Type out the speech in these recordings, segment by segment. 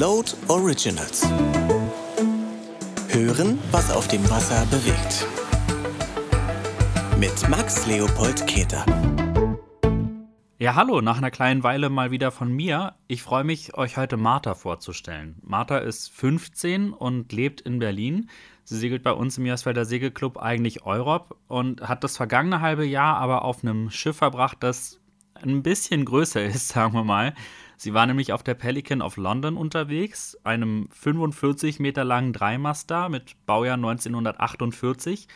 Float Originals. Hören, was auf dem Wasser bewegt. Mit Max Leopold Keter. Ja, hallo, nach einer kleinen Weile mal wieder von mir. Ich freue mich, euch heute Martha vorzustellen. Martha ist 15 und lebt in Berlin. Sie segelt bei uns im Jasfelder Segelclub eigentlich Europ und hat das vergangene halbe Jahr aber auf einem Schiff verbracht, das ein bisschen größer ist, sagen wir mal. Sie war nämlich auf der Pelican of London unterwegs, einem 45 Meter langen Dreimaster mit Baujahr 1948.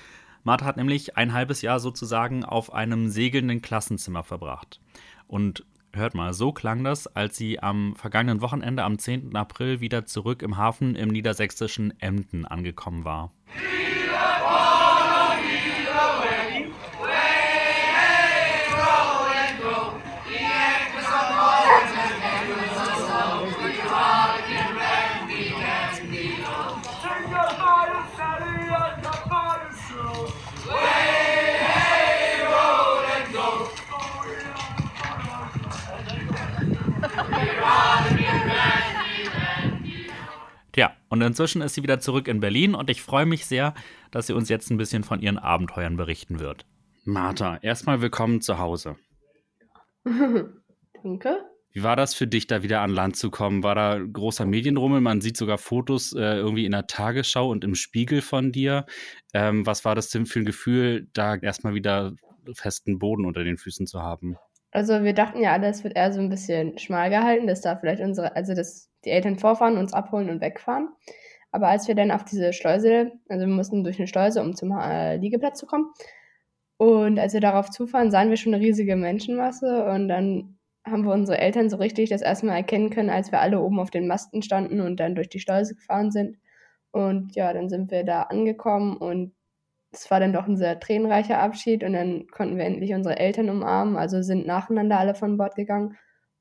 Martha hat nämlich ein halbes Jahr sozusagen auf einem segelnden Klassenzimmer verbracht. Und hört mal, so klang das, als sie am vergangenen Wochenende am 10. April wieder zurück im Hafen im niedersächsischen Emden angekommen war. Und inzwischen ist sie wieder zurück in Berlin und ich freue mich sehr, dass sie uns jetzt ein bisschen von ihren Abenteuern berichten wird. Martha, erstmal willkommen zu Hause. Danke. Wie war das für dich, da wieder an Land zu kommen? War da großer Medienrummel? Man sieht sogar Fotos äh, irgendwie in der Tagesschau und im Spiegel von dir. Ähm, was war das denn für ein Gefühl, da erstmal wieder festen Boden unter den Füßen zu haben? Also wir dachten ja alle, es wird eher so ein bisschen schmal gehalten, dass da vielleicht unsere, also dass die Eltern vorfahren, uns abholen und wegfahren. Aber als wir dann auf diese Schleuse, also wir mussten durch eine Schleuse, um zum äh, Liegeplatz zu kommen. Und als wir darauf zufahren, sahen wir schon eine riesige Menschenmasse und dann haben wir unsere Eltern so richtig das erste Mal erkennen können, als wir alle oben auf den Masten standen und dann durch die Schleuse gefahren sind. Und ja, dann sind wir da angekommen und es war dann doch ein sehr tränenreicher Abschied und dann konnten wir endlich unsere Eltern umarmen, also sind nacheinander alle von Bord gegangen.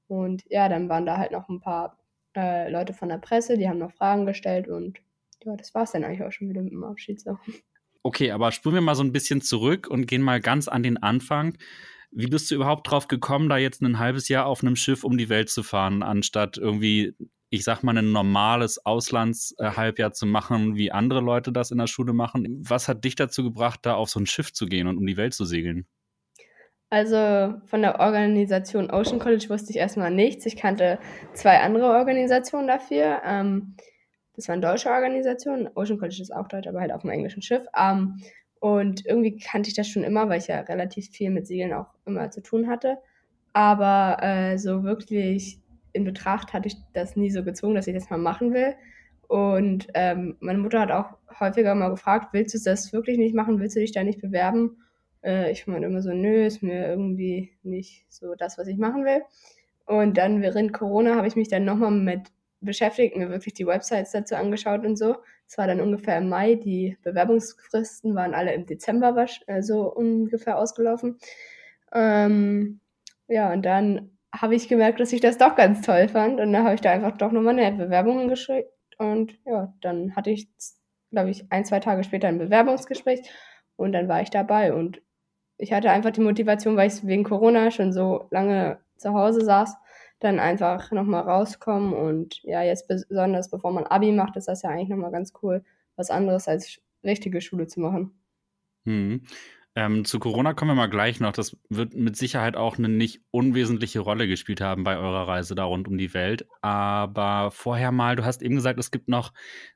Und ja, dann waren da halt noch ein paar äh, Leute von der Presse, die haben noch Fragen gestellt und ja, das war es dann eigentlich auch schon wieder mit dem Abschied so. Okay, aber spulen wir mal so ein bisschen zurück und gehen mal ganz an den Anfang. Wie bist du überhaupt drauf gekommen, da jetzt ein halbes Jahr auf einem Schiff um die Welt zu fahren, anstatt irgendwie, ich sag mal, ein normales Auslandshalbjahr zu machen, wie andere Leute das in der Schule machen? Was hat dich dazu gebracht, da auf so ein Schiff zu gehen und um die Welt zu segeln? Also von der Organisation Ocean College wusste ich erstmal nichts. Ich kannte zwei andere Organisationen dafür. Ähm, das waren deutsche Organisationen. Ocean College ist auch deutsch, aber halt auf dem englischen Schiff. Ähm, und irgendwie kannte ich das schon immer, weil ich ja relativ viel mit Segeln auch immer zu tun hatte. Aber äh, so wirklich in Betracht hatte ich das nie so gezogen, dass ich das mal machen will. Und ähm, meine Mutter hat auch häufiger mal gefragt, willst du das wirklich nicht machen? Willst du dich da nicht bewerben? Äh, ich meine immer so, nö, ist mir irgendwie nicht so das, was ich machen will. Und dann während Corona habe ich mich dann nochmal mit beschäftigt, mir wirklich die Websites dazu angeschaut und so. Es war dann ungefähr im Mai, die Bewerbungsfristen waren alle im Dezember so also ungefähr ausgelaufen. Ähm, ja, und dann habe ich gemerkt, dass ich das doch ganz toll fand. Und dann habe ich da einfach doch nochmal eine Bewerbung geschickt. Und ja, dann hatte ich, glaube ich, ein, zwei Tage später ein Bewerbungsgespräch und dann war ich dabei. Und ich hatte einfach die Motivation, weil ich wegen Corona schon so lange zu Hause saß, dann einfach nochmal rauskommen. Und ja, jetzt besonders bevor man Abi macht, ist das ja eigentlich nochmal ganz cool, was anderes als richtige Schule zu machen. Hm. Ähm, zu Corona kommen wir mal gleich noch. Das wird mit Sicherheit auch eine nicht unwesentliche Rolle gespielt haben bei eurer Reise da rund um die Welt. Aber vorher mal, du hast eben gesagt, es gibt noch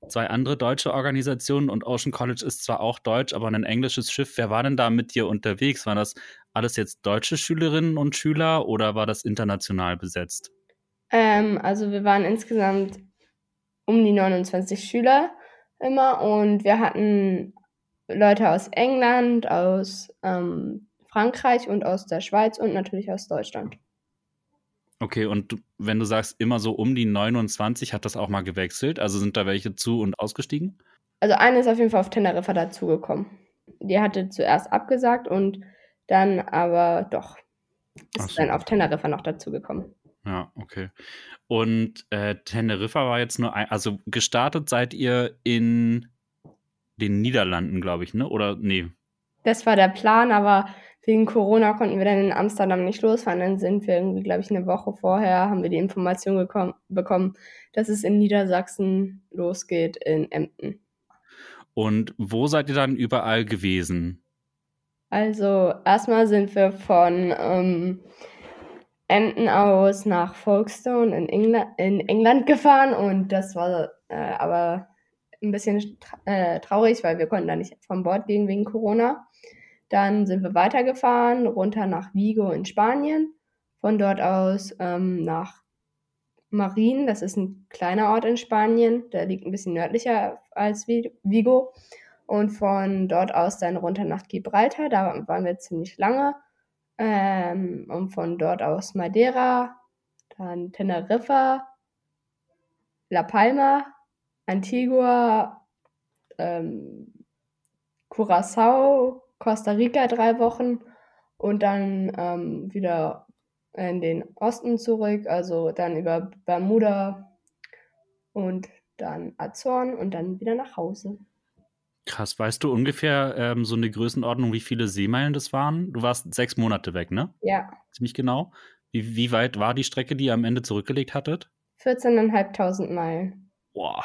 zwei andere deutsche Organisationen und Ocean College ist zwar auch deutsch, aber ein englisches Schiff. Wer war denn da mit dir unterwegs? Waren das alles jetzt deutsche Schülerinnen und Schüler oder war das international besetzt? Ähm, also wir waren insgesamt um die 29 Schüler immer und wir hatten Leute aus England, aus ähm, Frankreich und aus der Schweiz und natürlich aus Deutschland. Okay, und wenn du sagst immer so um die 29, hat das auch mal gewechselt? Also sind da welche zu und ausgestiegen? Also eine ist auf jeden Fall auf Teneriffa dazugekommen. Die hatte zuerst abgesagt und dann aber doch ist so. dann auf Teneriffa noch dazugekommen. Ja, okay. Und äh, Teneriffa war jetzt nur ein, also gestartet seid ihr in den Niederlanden, glaube ich, ne? Oder nee? Das war der Plan, aber wegen Corona konnten wir dann in Amsterdam nicht losfahren. Dann sind wir irgendwie, glaube ich, eine Woche vorher, haben wir die Information bekommen, dass es in Niedersachsen losgeht, in Emden. Und wo seid ihr dann überall gewesen? Also erstmal sind wir von ähm, Emden aus nach Folkestone in, Engla in England gefahren und das war äh, aber ein bisschen äh, traurig, weil wir konnten da nicht von Bord gehen wegen Corona. Dann sind wir weitergefahren, runter nach Vigo in Spanien. Von dort aus ähm, nach Marin, das ist ein kleiner Ort in Spanien, der liegt ein bisschen nördlicher als Vigo. Und von dort aus dann runter nach Gibraltar, da waren wir ziemlich lange. Ähm, und von dort aus Madeira, dann Teneriffa, La Palma, Antigua, ähm, Curacao, Costa Rica drei Wochen und dann ähm, wieder in den Osten zurück, also dann über Bermuda und dann Azoren und dann wieder nach Hause. Krass, weißt du ungefähr ähm, so eine Größenordnung, wie viele Seemeilen das waren? Du warst sechs Monate weg, ne? Ja. Ziemlich genau. Wie, wie weit war die Strecke, die ihr am Ende zurückgelegt hattet? 14.500 Meilen. Boah.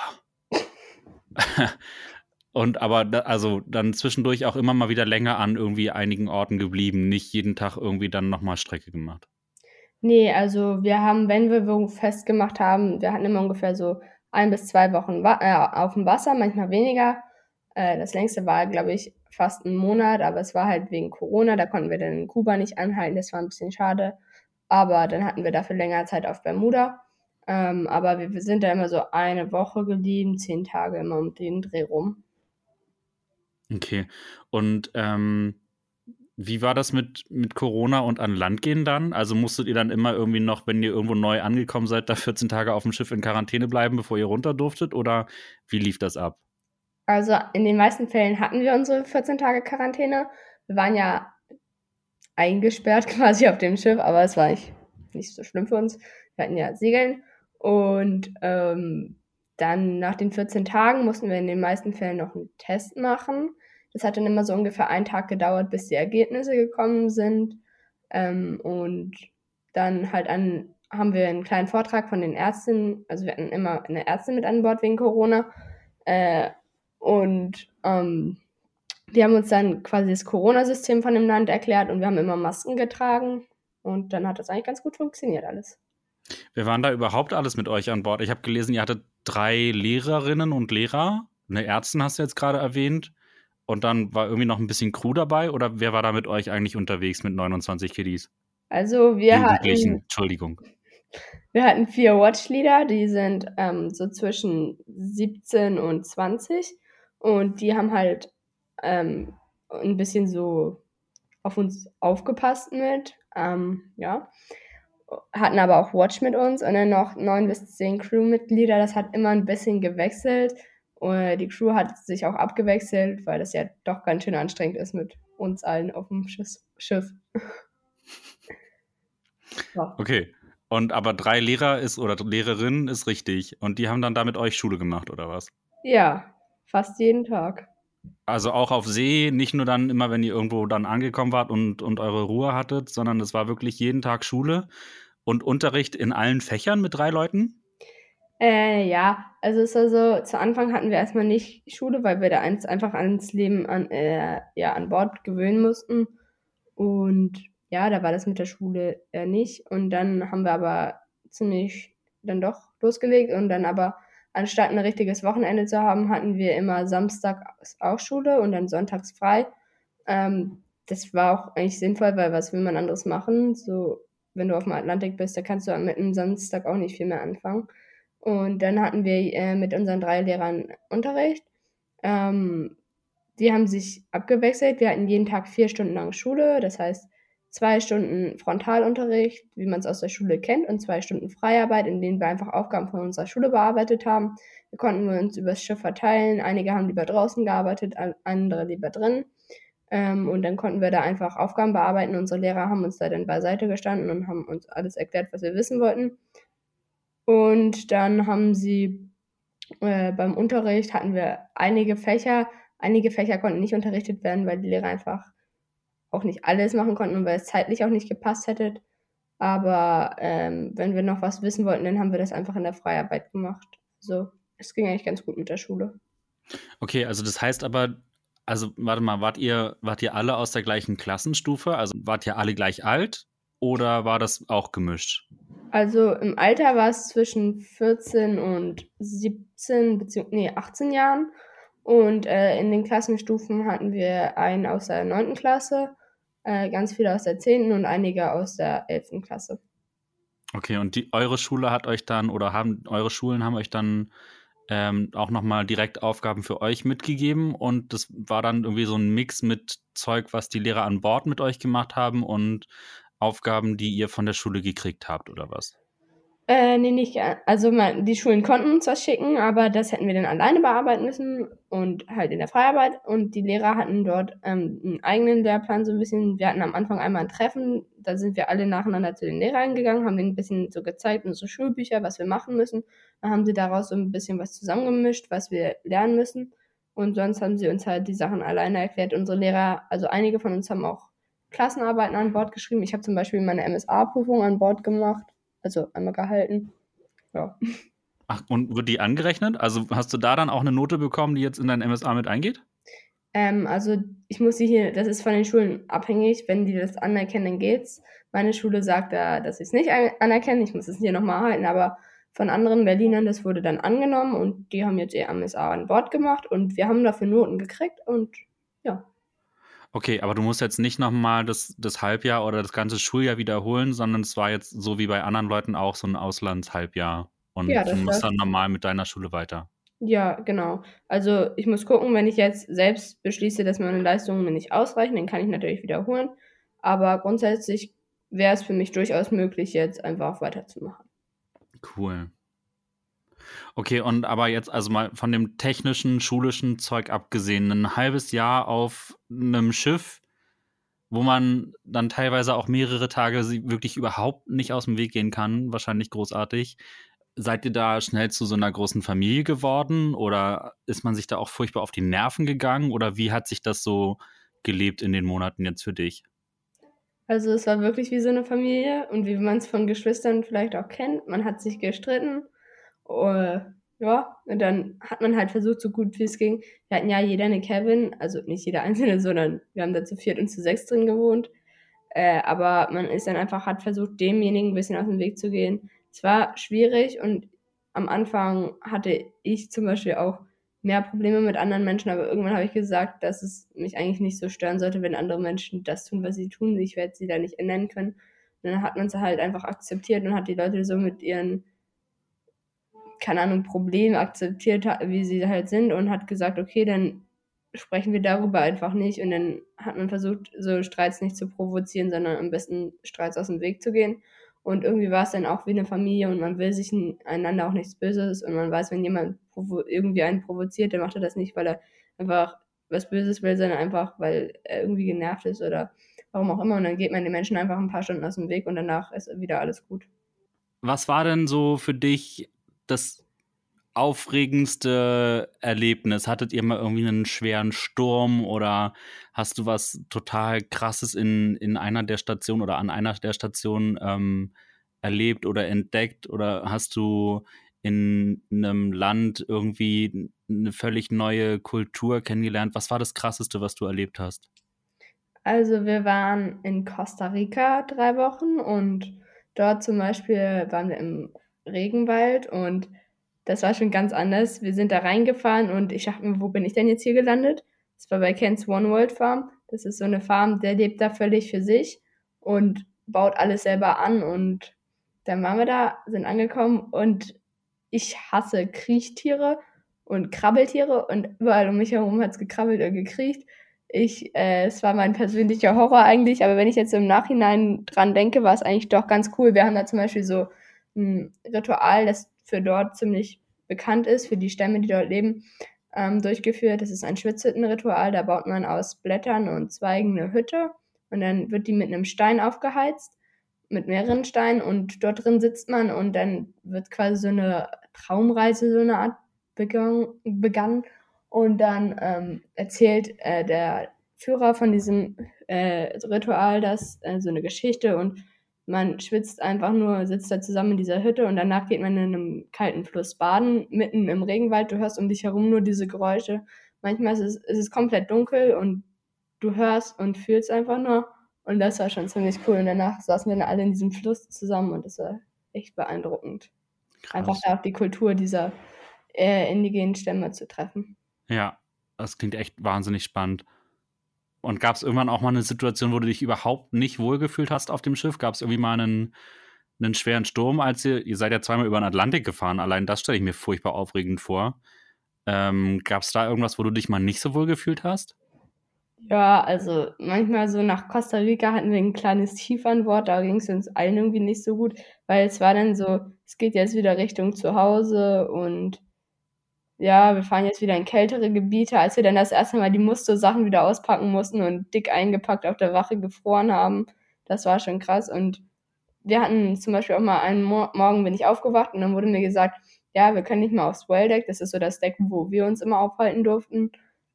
Und aber da, also dann zwischendurch auch immer mal wieder länger an irgendwie einigen Orten geblieben, nicht jeden Tag irgendwie dann nochmal Strecke gemacht. Nee, also wir haben, wenn wir festgemacht haben, wir hatten immer ungefähr so ein bis zwei Wochen äh, auf dem Wasser, manchmal weniger. Äh, das längste war, glaube ich, fast ein Monat, aber es war halt wegen Corona, da konnten wir dann in Kuba nicht anhalten, das war ein bisschen schade. Aber dann hatten wir dafür länger Zeit auf Bermuda. Ähm, aber wir, wir sind da immer so eine Woche geblieben, zehn Tage immer um den Dreh rum. Okay. Und ähm, wie war das mit, mit Corona und an Land gehen dann? Also musstet ihr dann immer irgendwie noch, wenn ihr irgendwo neu angekommen seid, da 14 Tage auf dem Schiff in Quarantäne bleiben, bevor ihr runter durftet? Oder wie lief das ab? Also in den meisten Fällen hatten wir unsere 14 Tage Quarantäne. Wir waren ja eingesperrt quasi auf dem Schiff, aber es war nicht, nicht so schlimm für uns. Wir hatten ja Segeln. Und ähm, dann nach den 14 Tagen mussten wir in den meisten Fällen noch einen Test machen. Das hat dann immer so ungefähr einen Tag gedauert, bis die Ergebnisse gekommen sind. Ähm, und dann halt an, haben wir einen kleinen Vortrag von den Ärzten. Also wir hatten immer eine Ärztin mit an Bord wegen Corona. Äh, und ähm, die haben uns dann quasi das Corona-System von dem Land erklärt und wir haben immer Masken getragen. Und dann hat das eigentlich ganz gut funktioniert alles. Wer waren da überhaupt alles mit euch an Bord? Ich habe gelesen, ihr hattet drei Lehrerinnen und Lehrer. Eine Ärztin hast du jetzt gerade erwähnt. Und dann war irgendwie noch ein bisschen Crew dabei? Oder wer war da mit euch eigentlich unterwegs mit 29 Kiddies? Also wir hatten. Entschuldigung. Wir hatten vier Watchleader, die sind ähm, so zwischen 17 und 20. Und die haben halt ähm, ein bisschen so auf uns aufgepasst mit. Ähm, ja hatten aber auch Watch mit uns und dann noch neun bis zehn Crewmitglieder. Das hat immer ein bisschen gewechselt. Und die Crew hat sich auch abgewechselt, weil das ja doch ganz schön anstrengend ist mit uns allen auf dem Schiff. ja. Okay. Und aber drei Lehrer ist oder Lehrerinnen ist richtig. Und die haben dann da mit euch Schule gemacht, oder was? Ja, fast jeden Tag. Also auch auf See, nicht nur dann immer, wenn ihr irgendwo dann angekommen wart und, und eure Ruhe hattet, sondern es war wirklich jeden Tag Schule und Unterricht in allen Fächern mit drei Leuten? Äh, ja, also es ist also, zu Anfang hatten wir erstmal nicht Schule, weil wir da eins einfach ans Leben an, äh, ja, an Bord gewöhnen mussten. Und ja, da war das mit der Schule äh, nicht. Und dann haben wir aber ziemlich dann doch losgelegt und dann aber anstatt ein richtiges Wochenende zu haben, hatten wir immer Samstag auch Schule und dann sonntags frei. Ähm, das war auch eigentlich sinnvoll, weil was will man anderes machen? So wenn du auf dem Atlantik bist, da kannst du mit einem Samstag auch nicht viel mehr anfangen. Und dann hatten wir äh, mit unseren drei Lehrern Unterricht. Ähm, die haben sich abgewechselt. Wir hatten jeden Tag vier Stunden lang Schule, das heißt zwei Stunden Frontalunterricht, wie man es aus der Schule kennt, und zwei Stunden Freiarbeit, in denen wir einfach Aufgaben von unserer Schule bearbeitet haben. Da konnten wir uns übers Schiff verteilen. Einige haben lieber draußen gearbeitet, andere lieber drin. Ähm, und dann konnten wir da einfach Aufgaben bearbeiten. Unsere Lehrer haben uns da dann beiseite gestanden und haben uns alles erklärt, was wir wissen wollten. Und dann haben sie äh, beim Unterricht hatten wir einige Fächer. Einige Fächer konnten nicht unterrichtet werden, weil die Lehrer einfach auch nicht alles machen konnten und weil es zeitlich auch nicht gepasst hätte. Aber ähm, wenn wir noch was wissen wollten, dann haben wir das einfach in der Freiarbeit gemacht. Also es ging eigentlich ganz gut mit der Schule. Okay, also das heißt aber, also warte mal, wart ihr, wart ihr alle aus der gleichen Klassenstufe? Also wart ihr alle gleich alt oder war das auch gemischt? Also im Alter war es zwischen 14 und 17, beziehungsweise nee, 18 Jahren. Und äh, in den Klassenstufen hatten wir einen aus der 9. Klasse, äh, ganz viele aus der 10. und einige aus der 11. Klasse. Okay, und die, eure Schule hat euch dann, oder haben eure Schulen haben euch dann ähm, auch nochmal direkt Aufgaben für euch mitgegeben und das war dann irgendwie so ein Mix mit Zeug, was die Lehrer an Bord mit euch gemacht haben und Aufgaben, die ihr von der Schule gekriegt habt, oder was? Äh, nee, nicht. Also man, die Schulen konnten uns was schicken, aber das hätten wir dann alleine bearbeiten müssen und halt in der Freiarbeit. Und die Lehrer hatten dort ähm, einen eigenen Lehrplan so ein bisschen. Wir hatten am Anfang einmal ein Treffen, da sind wir alle nacheinander zu den Lehrern gegangen, haben denen ein bisschen so gezeigt, unsere Schulbücher, was wir machen müssen. Dann haben sie daraus so ein bisschen was zusammengemischt, was wir lernen müssen. Und sonst haben sie uns halt die Sachen alleine erklärt. Unsere Lehrer, also einige von uns haben auch Klassenarbeiten an Bord geschrieben. Ich habe zum Beispiel meine MSA-Prüfung an Bord gemacht, also einmal gehalten. Ja. Ach, und wird die angerechnet? Also hast du da dann auch eine Note bekommen, die jetzt in dein MSA mit eingeht? Ähm, also ich muss sie hier, das ist von den Schulen abhängig, wenn die das anerkennen, dann geht's. Meine Schule sagt da, dass sie es nicht anerkennen, ich muss es hier nochmal halten, aber von anderen Berlinern, das wurde dann angenommen und die haben jetzt ihr MSA an Bord gemacht und wir haben dafür Noten gekriegt und. Okay, aber du musst jetzt nicht nochmal das, das Halbjahr oder das ganze Schuljahr wiederholen, sondern es war jetzt so wie bei anderen Leuten auch so ein Auslandshalbjahr. Und ja, du musst dann normal mit deiner Schule weiter. Ja, genau. Also ich muss gucken, wenn ich jetzt selbst beschließe, dass meine Leistungen mir nicht ausreichen, dann kann ich natürlich wiederholen. Aber grundsätzlich wäre es für mich durchaus möglich, jetzt einfach weiterzumachen. Cool. Okay, und aber jetzt also mal von dem technischen, schulischen Zeug abgesehen, ein halbes Jahr auf einem Schiff, wo man dann teilweise auch mehrere Tage wirklich überhaupt nicht aus dem Weg gehen kann, wahrscheinlich großartig. Seid ihr da schnell zu so einer großen Familie geworden oder ist man sich da auch furchtbar auf die Nerven gegangen oder wie hat sich das so gelebt in den Monaten jetzt für dich? Also es war wirklich wie so eine Familie und wie man es von Geschwistern vielleicht auch kennt. Man hat sich gestritten Uh, ja, und dann hat man halt versucht, so gut wie es ging. Wir hatten ja jeder eine Cabin, also nicht jeder einzelne, sondern wir haben da zu viert und zu sechs drin gewohnt. Äh, aber man ist dann einfach, hat versucht, demjenigen ein bisschen aus dem Weg zu gehen. Es war schwierig und am Anfang hatte ich zum Beispiel auch mehr Probleme mit anderen Menschen, aber irgendwann habe ich gesagt, dass es mich eigentlich nicht so stören sollte, wenn andere Menschen das tun, was sie tun. Ich werde sie da nicht ändern können. Und dann hat man es halt einfach akzeptiert und hat die Leute so mit ihren keine Ahnung, Problem akzeptiert, wie sie halt sind und hat gesagt, okay, dann sprechen wir darüber einfach nicht. Und dann hat man versucht, so Streits nicht zu provozieren, sondern am besten Streits aus dem Weg zu gehen. Und irgendwie war es dann auch wie eine Familie und man will sich einander auch nichts Böses und man weiß, wenn jemand irgendwie einen provoziert, dann macht er das nicht, weil er einfach was Böses will, sondern einfach, weil er irgendwie genervt ist oder warum auch immer. Und dann geht man den Menschen einfach ein paar Stunden aus dem Weg und danach ist wieder alles gut. Was war denn so für dich das aufregendste Erlebnis? Hattet ihr mal irgendwie einen schweren Sturm oder hast du was total krasses in, in einer der Stationen oder an einer der Stationen ähm, erlebt oder entdeckt? Oder hast du in einem Land irgendwie eine völlig neue Kultur kennengelernt? Was war das Krasseste, was du erlebt hast? Also wir waren in Costa Rica drei Wochen und dort zum Beispiel waren wir im Regenwald und das war schon ganz anders. Wir sind da reingefahren und ich dachte mir, wo bin ich denn jetzt hier gelandet? Das war bei Kens One World Farm. Das ist so eine Farm, der lebt da völlig für sich und baut alles selber an. Und dann waren wir da, sind angekommen und ich hasse Kriechtiere und Krabbeltiere und überall um mich herum hat es gekrabbelt und gekriecht. Ich, äh, es war mein persönlicher Horror eigentlich, aber wenn ich jetzt im Nachhinein dran denke, war es eigentlich doch ganz cool. Wir haben da zum Beispiel so ein Ritual, das für dort ziemlich bekannt ist, für die Stämme, die dort leben, ähm, durchgeführt. Das ist ein Schwitzhüttenritual. Da baut man aus Blättern und Zweigen eine Hütte und dann wird die mit einem Stein aufgeheizt, mit mehreren Steinen und dort drin sitzt man und dann wird quasi so eine Traumreise, so eine Art begangen. begangen. Und dann ähm, erzählt äh, der Führer von diesem äh, Ritual, das, äh, so eine Geschichte und man schwitzt einfach nur, sitzt da zusammen in dieser Hütte und danach geht man in einem kalten Fluss baden, mitten im Regenwald. Du hörst um dich herum nur diese Geräusche. Manchmal ist es, ist es komplett dunkel und du hörst und fühlst einfach nur. Und das war schon ziemlich cool. Und danach saßen wir dann alle in diesem Fluss zusammen und das war echt beeindruckend. Krass. Einfach da auch die Kultur dieser äh, indigenen Stämme zu treffen. Ja, das klingt echt wahnsinnig spannend. Und gab es irgendwann auch mal eine Situation, wo du dich überhaupt nicht wohlgefühlt hast auf dem Schiff? Gab es irgendwie mal einen, einen schweren Sturm, als ihr, ihr seid ja zweimal über den Atlantik gefahren, allein das stelle ich mir furchtbar aufregend vor. Ähm, Gab es da irgendwas, wo du dich mal nicht so wohl gefühlt hast? Ja, also manchmal so nach Costa Rica hatten wir ein kleines Tief an Bord, da ging es uns allen irgendwie nicht so gut, weil es war dann so, es geht jetzt wieder Richtung zu Hause und ja, wir fahren jetzt wieder in kältere Gebiete, als wir dann das erste Mal die Mustersachen wieder auspacken mussten und dick eingepackt auf der Wache gefroren haben. Das war schon krass. Und wir hatten zum Beispiel auch mal einen Mo Morgen bin ich aufgewacht und dann wurde mir gesagt, ja, wir können nicht mehr aufs Welldeck. Das ist so das Deck, wo wir uns immer aufhalten durften.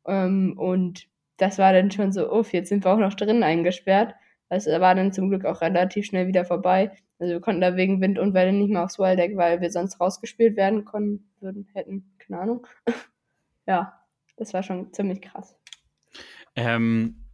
Ähm, und das war dann schon so, uff, jetzt sind wir auch noch drinnen eingesperrt. Das war dann zum Glück auch relativ schnell wieder vorbei. Also wir konnten da wegen Wind und Welle nicht mehr aufs Welldeck, weil wir sonst rausgespielt werden konnten, würden, hätten keine Ahnung. ja, das war schon ziemlich krass. Ähm,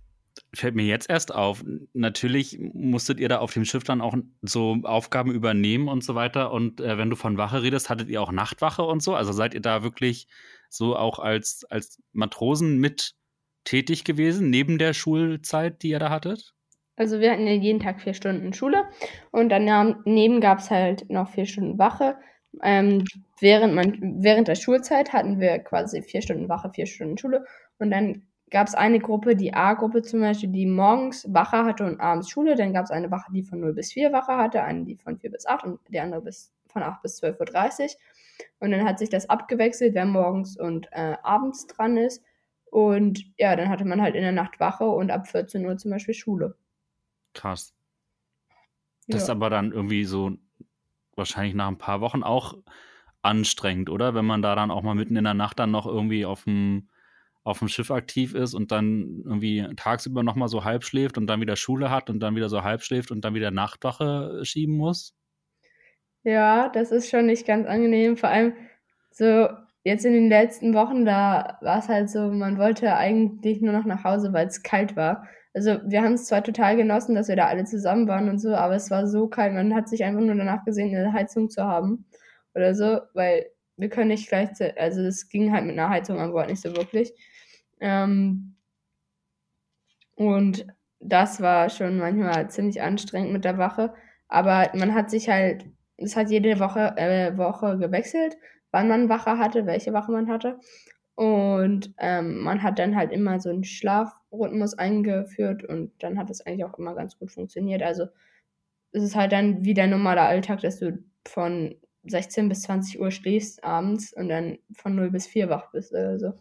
fällt mir jetzt erst auf. Natürlich musstet ihr da auf dem Schiff dann auch so Aufgaben übernehmen und so weiter. Und äh, wenn du von Wache redest, hattet ihr auch Nachtwache und so? Also seid ihr da wirklich so auch als, als Matrosen mit tätig gewesen, neben der Schulzeit, die ihr da hattet? Also wir hatten ja jeden Tag vier Stunden Schule und daneben gab es halt noch vier Stunden Wache. Ähm, während, man, während der Schulzeit hatten wir quasi vier Stunden Wache, vier Stunden Schule. Und dann gab es eine Gruppe, die A-Gruppe zum Beispiel, die morgens Wache hatte und abends Schule. Dann gab es eine Wache, die von 0 bis 4 Wache hatte, eine, die von 4 bis 8 und die andere bis, von 8 bis 12.30 Uhr. Und dann hat sich das abgewechselt, wer morgens und äh, abends dran ist. Und ja, dann hatte man halt in der Nacht Wache und ab 14 Uhr zum Beispiel Schule. Krass. Das ja. ist aber dann irgendwie so wahrscheinlich nach ein paar Wochen auch anstrengend, oder? Wenn man da dann auch mal mitten in der Nacht dann noch irgendwie auf dem, auf dem Schiff aktiv ist und dann irgendwie tagsüber nochmal so halb schläft und dann wieder Schule hat und dann wieder so halb schläft und dann wieder Nachtwache schieben muss. Ja, das ist schon nicht ganz angenehm. Vor allem so jetzt in den letzten Wochen, da war es halt so, man wollte eigentlich nur noch nach Hause, weil es kalt war also wir haben es zwar total genossen, dass wir da alle zusammen waren und so, aber es war so kalt, man hat sich einfach nur danach gesehen, eine Heizung zu haben oder so, weil wir können nicht gleichzeitig, also es ging halt mit einer Heizung an Bord nicht so wirklich. Ähm, und das war schon manchmal ziemlich anstrengend mit der Wache, aber man hat sich halt, es hat jede Woche, äh, Woche gewechselt, wann man Wache hatte, welche Wache man hatte. Und ähm, man hat dann halt immer so einen Schlafrhythmus eingeführt und dann hat es eigentlich auch immer ganz gut funktioniert. Also es ist halt dann wie der normale Alltag, dass du von 16 bis 20 Uhr schläfst abends und dann von 0 bis 4 wach bist oder so.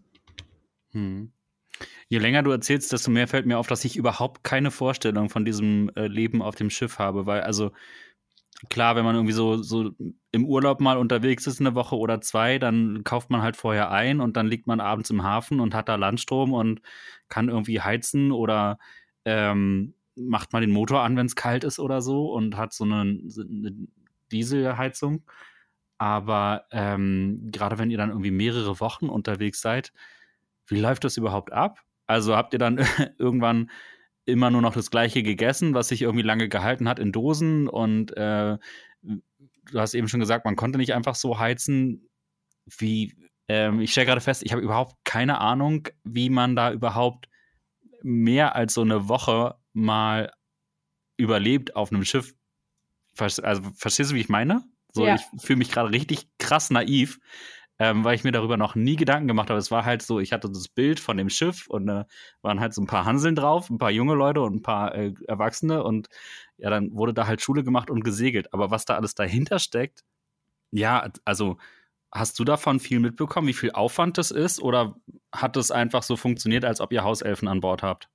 Hm. Je länger du erzählst, desto mehr fällt mir auf, dass ich überhaupt keine Vorstellung von diesem äh, Leben auf dem Schiff habe, weil also klar, wenn man irgendwie so, so im Urlaub mal unterwegs ist, eine Woche oder zwei, dann kauft man halt vorher ein und dann liegt man abends im Hafen und hat da Landstrom und kann irgendwie heizen oder ähm, macht mal den Motor an, wenn es kalt ist oder so und hat so eine, eine Dieselheizung. Aber ähm, gerade wenn ihr dann irgendwie mehrere Wochen unterwegs seid, wie läuft das überhaupt ab? Also habt ihr dann irgendwann immer nur noch das Gleiche gegessen, was sich irgendwie lange gehalten hat in Dosen. Und äh, du hast eben schon gesagt, man konnte nicht einfach so heizen. Wie, ähm, ich stelle gerade fest, ich habe überhaupt keine Ahnung, wie man da überhaupt mehr als so eine Woche mal überlebt auf einem Schiff. Also, verstehst du, wie ich meine? So, ja. ich fühle mich gerade richtig krass naiv, ähm, weil ich mir darüber noch nie Gedanken gemacht habe. Es war halt so, ich hatte das Bild von dem Schiff und da äh, waren halt so ein paar Hanseln drauf, ein paar junge Leute und ein paar äh, Erwachsene und ja, dann wurde da halt Schule gemacht und gesegelt. Aber was da alles dahinter steckt, ja, also hast du davon viel mitbekommen, wie viel Aufwand das ist oder hat es einfach so funktioniert, als ob ihr Hauselfen an Bord habt?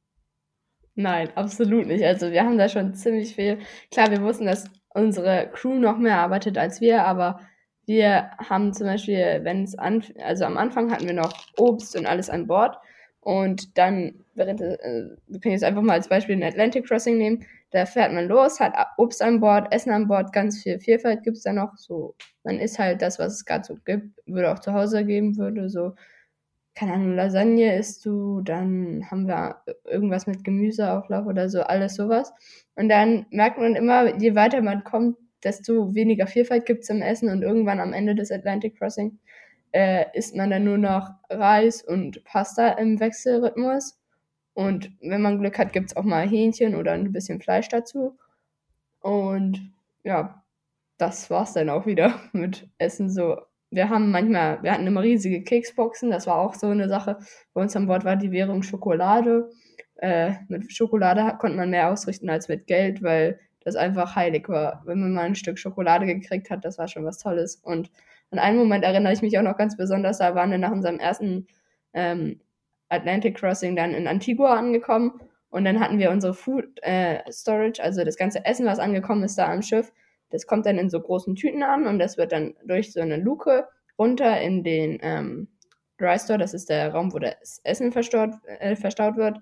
Nein, absolut nicht. Also wir haben da schon ziemlich viel. Klar, wir wussten, dass unsere Crew noch mehr arbeitet als wir, aber wir haben zum Beispiel, wenn es an, also am Anfang hatten wir noch Obst und alles an Bord Und dann, während, äh, wir können jetzt einfach mal als Beispiel den Atlantic Crossing nehmen. Da fährt man los, hat Obst an Bord, Essen an Bord, ganz viel Vielfalt gibt es da noch. So, man isst halt das, was es gerade so gibt, würde auch zu Hause geben würde. So, keine Ahnung, Lasagne isst du, dann haben wir irgendwas mit Gemüseauflauf oder so, alles sowas. Und dann merkt man immer, je weiter man kommt, desto weniger Vielfalt gibt es im Essen und irgendwann am Ende des Atlantic Crossing äh, isst man dann nur noch Reis und Pasta im Wechselrhythmus. Und wenn man Glück hat, gibt es auch mal Hähnchen oder ein bisschen Fleisch dazu. Und ja, das war's dann auch wieder mit Essen so. Wir haben manchmal, wir hatten immer riesige Keksboxen, das war auch so eine Sache. Bei uns an Bord war die Währung Schokolade. Äh, mit Schokolade konnte man mehr ausrichten als mit Geld, weil das einfach heilig war. Wenn man mal ein Stück Schokolade gekriegt hat, das war schon was Tolles. Und an einen Moment erinnere ich mich auch noch ganz besonders, da waren wir nach unserem ersten ähm, Atlantic Crossing dann in Antigua angekommen und dann hatten wir unsere Food äh, Storage, also das ganze Essen, was angekommen ist da am Schiff, das kommt dann in so großen Tüten an und das wird dann durch so eine Luke runter in den ähm, Dry Store, das ist der Raum, wo das Essen verstaut, äh, verstaut wird,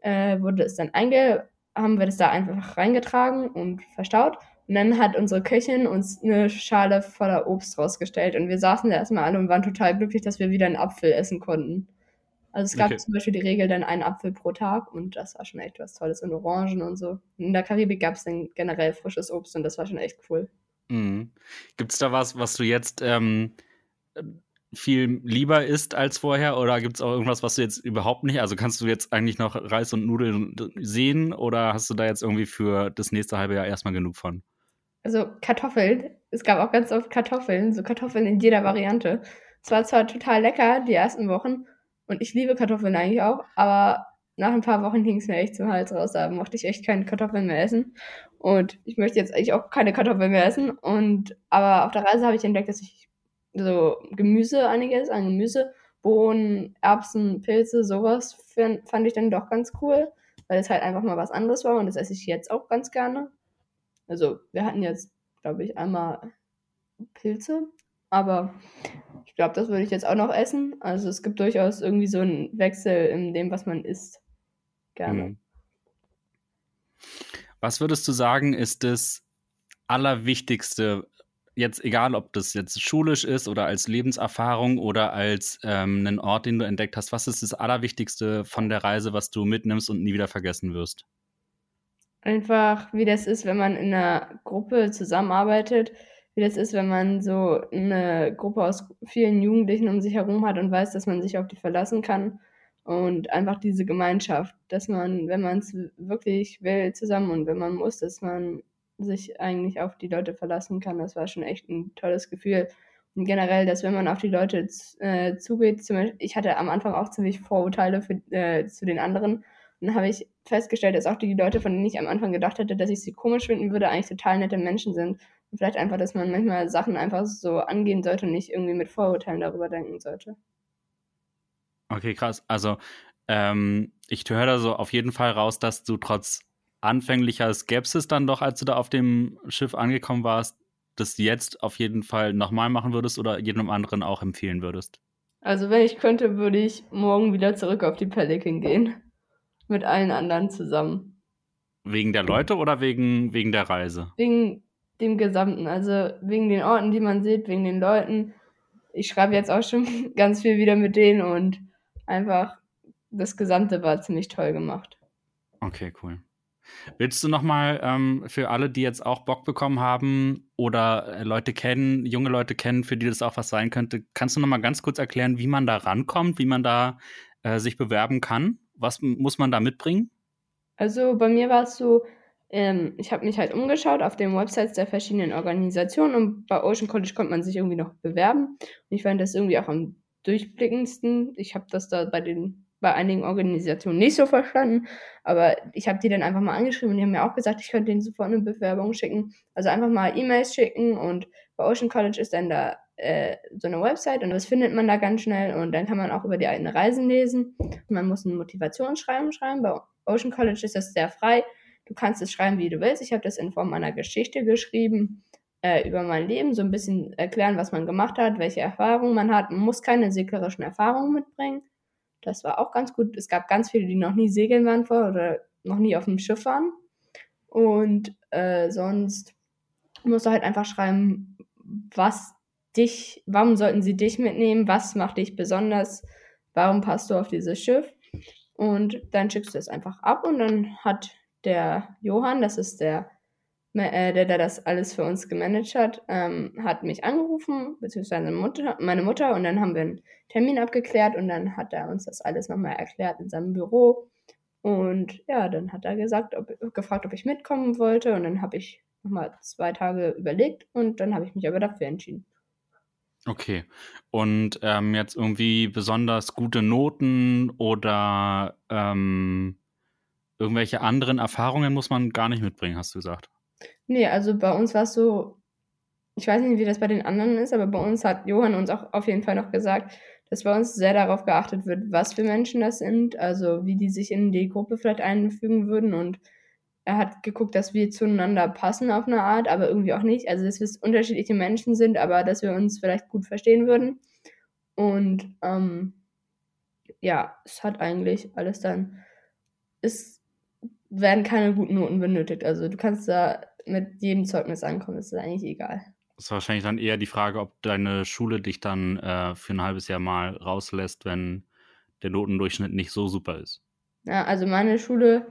äh, wurde es dann einge haben wir das da einfach reingetragen und verstaut. Und dann hat unsere Köchin uns eine Schale voller Obst rausgestellt. Und wir saßen da erstmal alle und waren total glücklich, dass wir wieder einen Apfel essen konnten. Also es gab okay. zum Beispiel die Regel dann einen Apfel pro Tag und das war schon echt was Tolles. Und Orangen und so. In der Karibik gab es dann generell frisches Obst und das war schon echt cool. Mhm. Gibt es da was, was du jetzt ähm, viel lieber isst als vorher? Oder gibt es auch irgendwas, was du jetzt überhaupt nicht? Also kannst du jetzt eigentlich noch Reis und Nudeln sehen oder hast du da jetzt irgendwie für das nächste halbe Jahr erstmal genug von? Also Kartoffeln. Es gab auch ganz oft Kartoffeln, so Kartoffeln in jeder Variante. Es war zwar total lecker die ersten Wochen und ich liebe Kartoffeln eigentlich auch, aber nach ein paar Wochen hing es mir echt zum Hals raus. Da mochte ich echt keine Kartoffeln mehr essen. Und ich möchte jetzt eigentlich auch keine Kartoffeln mehr essen. Und aber auf der Reise habe ich entdeckt, dass ich so Gemüse einiges an Gemüse, Bohnen, Erbsen, Pilze, sowas fand ich dann doch ganz cool, weil es halt einfach mal was anderes war und das esse ich jetzt auch ganz gerne. Also wir hatten jetzt, glaube ich, einmal Pilze, aber ich glaube, das würde ich jetzt auch noch essen. Also es gibt durchaus irgendwie so einen Wechsel in dem, was man isst. Gerne. Mhm. Was würdest du sagen, ist das Allerwichtigste, jetzt egal, ob das jetzt schulisch ist oder als Lebenserfahrung oder als ähm, einen Ort, den du entdeckt hast, was ist das Allerwichtigste von der Reise, was du mitnimmst und nie wieder vergessen wirst? Einfach, wie das ist, wenn man in einer Gruppe zusammenarbeitet, wie das ist, wenn man so eine Gruppe aus vielen Jugendlichen um sich herum hat und weiß, dass man sich auf die verlassen kann. Und einfach diese Gemeinschaft, dass man, wenn man es wirklich will, zusammen und wenn man muss, dass man sich eigentlich auf die Leute verlassen kann. Das war schon echt ein tolles Gefühl. Und generell, dass wenn man auf die Leute äh, zugeht, zum Beispiel, ich hatte am Anfang auch ziemlich Vorurteile für, äh, zu den anderen. Und dann habe ich festgestellt, dass auch die Leute, von denen ich am Anfang gedacht hätte, dass ich sie komisch finden würde, eigentlich total nette Menschen sind. Und vielleicht einfach, dass man manchmal Sachen einfach so angehen sollte und nicht irgendwie mit Vorurteilen darüber denken sollte. Okay, krass. Also, ähm, ich höre da so auf jeden Fall raus, dass du trotz anfänglicher Skepsis dann doch, als du da auf dem Schiff angekommen warst, das jetzt auf jeden Fall nochmal machen würdest oder jedem anderen auch empfehlen würdest? Also wenn ich könnte, würde ich morgen wieder zurück auf die Pelican gehen. Mit allen anderen zusammen. Wegen der Leute oder wegen, wegen der Reise? Wegen dem Gesamten. Also wegen den Orten, die man sieht, wegen den Leuten. Ich schreibe jetzt auch schon ganz viel wieder mit denen und einfach das Gesamte war ziemlich toll gemacht. Okay, cool. Willst du nochmal ähm, für alle, die jetzt auch Bock bekommen haben oder äh, Leute kennen, junge Leute kennen, für die das auch was sein könnte, kannst du nochmal ganz kurz erklären, wie man da rankommt, wie man da äh, sich bewerben kann? Was muss man da mitbringen? Also bei mir war es so, ähm, ich habe mich halt umgeschaut auf den Websites der verschiedenen Organisationen und bei Ocean College konnte man sich irgendwie noch bewerben. Und ich fand das irgendwie auch am durchblickendsten. Ich habe das da bei den bei einigen Organisationen nicht so verstanden, aber ich habe die dann einfach mal angeschrieben und die haben mir auch gesagt, ich könnte denen sofort eine Bewerbung schicken. Also einfach mal E-Mails schicken und bei Ocean College ist dann da äh, so eine Website und das findet man da ganz schnell und dann kann man auch über die eigenen Reisen lesen. Man muss ein Motivationsschreiben schreiben. Bei Ocean College ist das sehr frei. Du kannst es schreiben, wie du willst. Ich habe das in Form einer Geschichte geschrieben äh, über mein Leben, so ein bisschen erklären, was man gemacht hat, welche Erfahrungen man hat. Man muss keine seglerischen Erfahrungen mitbringen Das war auch ganz gut. Es gab ganz viele, die noch nie segeln waren vor oder noch nie auf dem Schiff waren. Und äh, sonst musst du halt einfach schreiben, was dich, warum sollten sie dich mitnehmen, was macht dich besonders, warum passt du auf dieses Schiff. Und dann schickst du es einfach ab und dann hat der Johann, das ist der, der, der das alles für uns gemanagt hat, ähm, hat mich angerufen, beziehungsweise meine Mutter, meine Mutter, und dann haben wir einen Termin abgeklärt und dann hat er uns das alles nochmal erklärt in seinem Büro. Und ja, dann hat er gesagt, ob, gefragt, ob ich mitkommen wollte. Und dann habe ich nochmal zwei Tage überlegt und dann habe ich mich aber dafür entschieden. Okay. Und ähm, jetzt irgendwie besonders gute Noten oder ähm, irgendwelche anderen Erfahrungen muss man gar nicht mitbringen, hast du gesagt. Nee, also bei uns war es so, ich weiß nicht, wie das bei den anderen ist, aber bei uns hat Johann uns auch auf jeden Fall noch gesagt, dass bei uns sehr darauf geachtet wird, was für Menschen das sind, also wie die sich in die Gruppe vielleicht einfügen würden und er hat geguckt, dass wir zueinander passen auf eine Art, aber irgendwie auch nicht. Also, dass wir unterschiedliche Menschen sind, aber dass wir uns vielleicht gut verstehen würden. Und ähm, ja, es hat eigentlich alles dann. Es werden keine guten Noten benötigt. Also, du kannst da mit jedem Zeugnis ankommen, das ist eigentlich egal. Das ist wahrscheinlich dann eher die Frage, ob deine Schule dich dann äh, für ein halbes Jahr mal rauslässt, wenn der Notendurchschnitt nicht so super ist. Ja, also meine Schule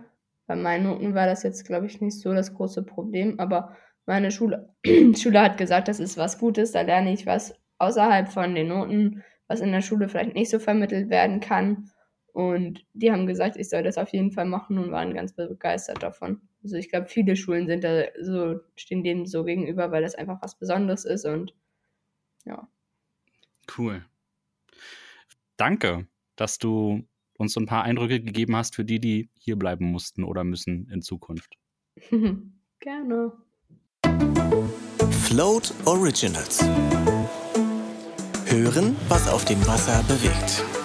bei meinen Noten war das jetzt, glaube ich, nicht so das große Problem, aber meine Schule, Schule hat gesagt, das ist was Gutes, da lerne ich was außerhalb von den Noten, was in der Schule vielleicht nicht so vermittelt werden kann. Und die haben gesagt, ich soll das auf jeden Fall machen und waren ganz begeistert davon. Also ich glaube, viele Schulen sind da so, stehen dem so gegenüber, weil das einfach was Besonderes ist und ja. Cool. Danke, dass du uns so ein paar Eindrücke gegeben hast für die, die hier bleiben mussten oder müssen in Zukunft. Gerne. Float Originals. Hören, was auf dem Wasser bewegt.